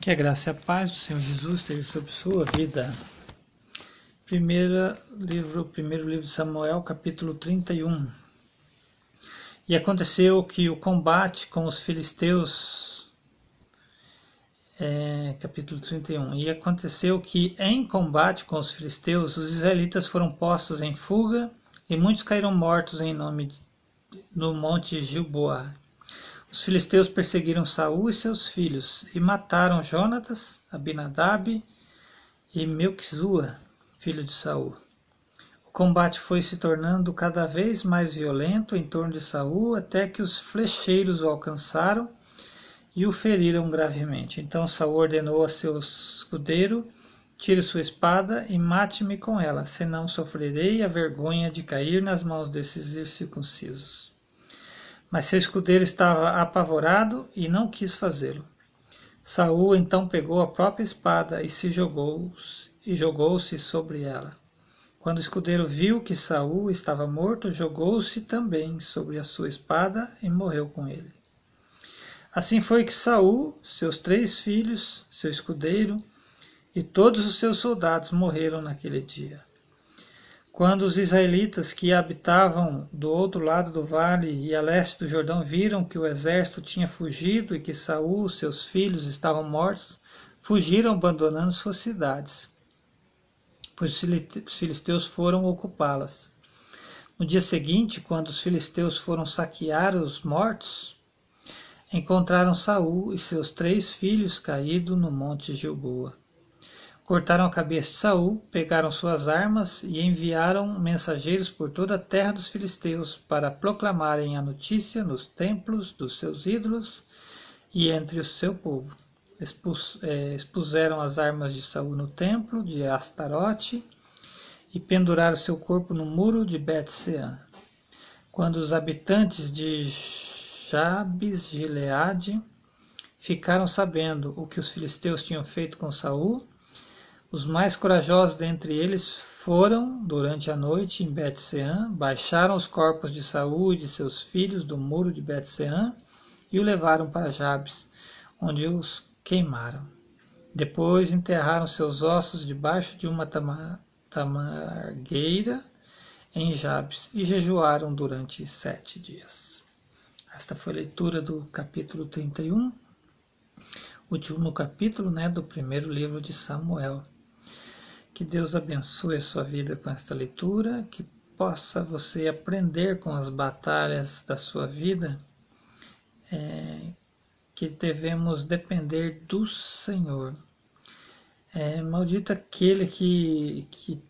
Que a graça e a paz do Senhor Jesus esteja sobre sua vida. Primeiro livro, primeiro livro de Samuel, capítulo 31. E aconteceu que o combate com os filisteus, é, capítulo 31. E aconteceu que em combate com os filisteus, os israelitas foram postos em fuga e muitos caíram mortos em nome de, no monte Gilboa. Os filisteus perseguiram Saul e seus filhos e mataram Jonatas, Abinadab e Melquizua, filho de Saul. O combate foi se tornando cada vez mais violento em torno de Saul até que os flecheiros o alcançaram e o feriram gravemente. Então Saul ordenou a seu escudeiro: Tire sua espada e mate-me com ela, senão sofrerei a vergonha de cair nas mãos desses incircuncisos. Mas seu escudeiro estava apavorado e não quis fazê-lo. Saul então pegou a própria espada e se jogou e jogou-se sobre ela. Quando o escudeiro viu que Saul estava morto, jogou-se também sobre a sua espada e morreu com ele. Assim foi que Saul, seus três filhos, seu escudeiro e todos os seus soldados morreram naquele dia. Quando os israelitas que habitavam do outro lado do vale e a leste do Jordão viram que o exército tinha fugido e que Saul seus filhos estavam mortos, fugiram abandonando suas cidades, pois os filisteus foram ocupá-las. No dia seguinte, quando os filisteus foram saquear os mortos, encontraram Saul e seus três filhos caídos no monte Gilboa. Cortaram a cabeça de Saul, pegaram suas armas e enviaram mensageiros por toda a terra dos filisteus para proclamarem a notícia nos templos dos seus ídolos e entre o seu povo. Expus, é, expuseram as armas de Saul no templo de Astarote e penduraram seu corpo no muro de Bet-Sean. Quando os habitantes de Jabes Gileade ficaram sabendo o que os filisteus tinham feito com Saul, os mais corajosos dentre eles foram, durante a noite, em Bet-Sean, baixaram os corpos de Saul e de seus filhos do muro de Bet-Sean e o levaram para Jabes, onde os queimaram. Depois enterraram seus ossos debaixo de uma tamargueira em Jabes e jejuaram durante sete dias. Esta foi a leitura do capítulo 31, último capítulo né, do primeiro livro de Samuel. Que Deus abençoe a sua vida com esta leitura, que possa você aprender com as batalhas da sua vida, é, que devemos depender do Senhor. É, maldito aquele que, que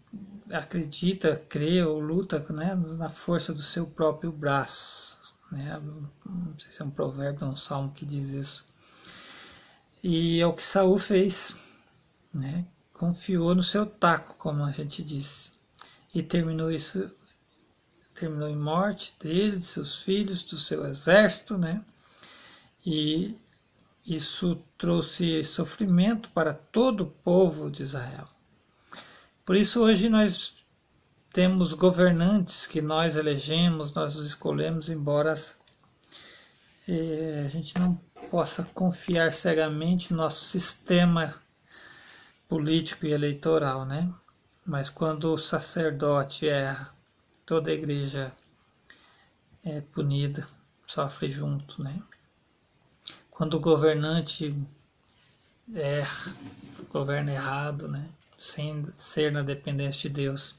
acredita, crê ou luta né, na força do seu próprio braço. Né? Não sei se é um provérbio ou um salmo que diz isso. E é o que Saul fez. Né? Confiou no seu taco, como a gente disse, e terminou isso terminou em morte dele, de seus filhos, do seu exército, né? E isso trouxe sofrimento para todo o povo de Israel. Por isso hoje nós temos governantes que nós elegemos, nós os escolhemos, embora eh, a gente não possa confiar cegamente no nosso sistema político e eleitoral, né? Mas quando o sacerdote erra, toda a igreja é punida, sofre junto, né? Quando o governante erra, governa errado, né? Sem ser na dependência de Deus,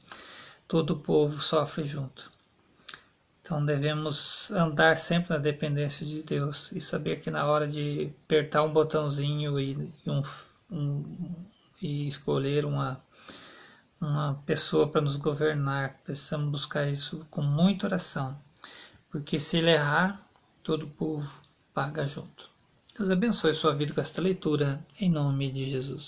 todo o povo sofre junto. Então devemos andar sempre na dependência de Deus e saber que na hora de apertar um botãozinho e, um, um e escolher uma, uma pessoa para nos governar. Precisamos buscar isso com muita oração, porque se ele errar, todo o povo paga junto. Deus abençoe sua vida com esta leitura, em nome de Jesus.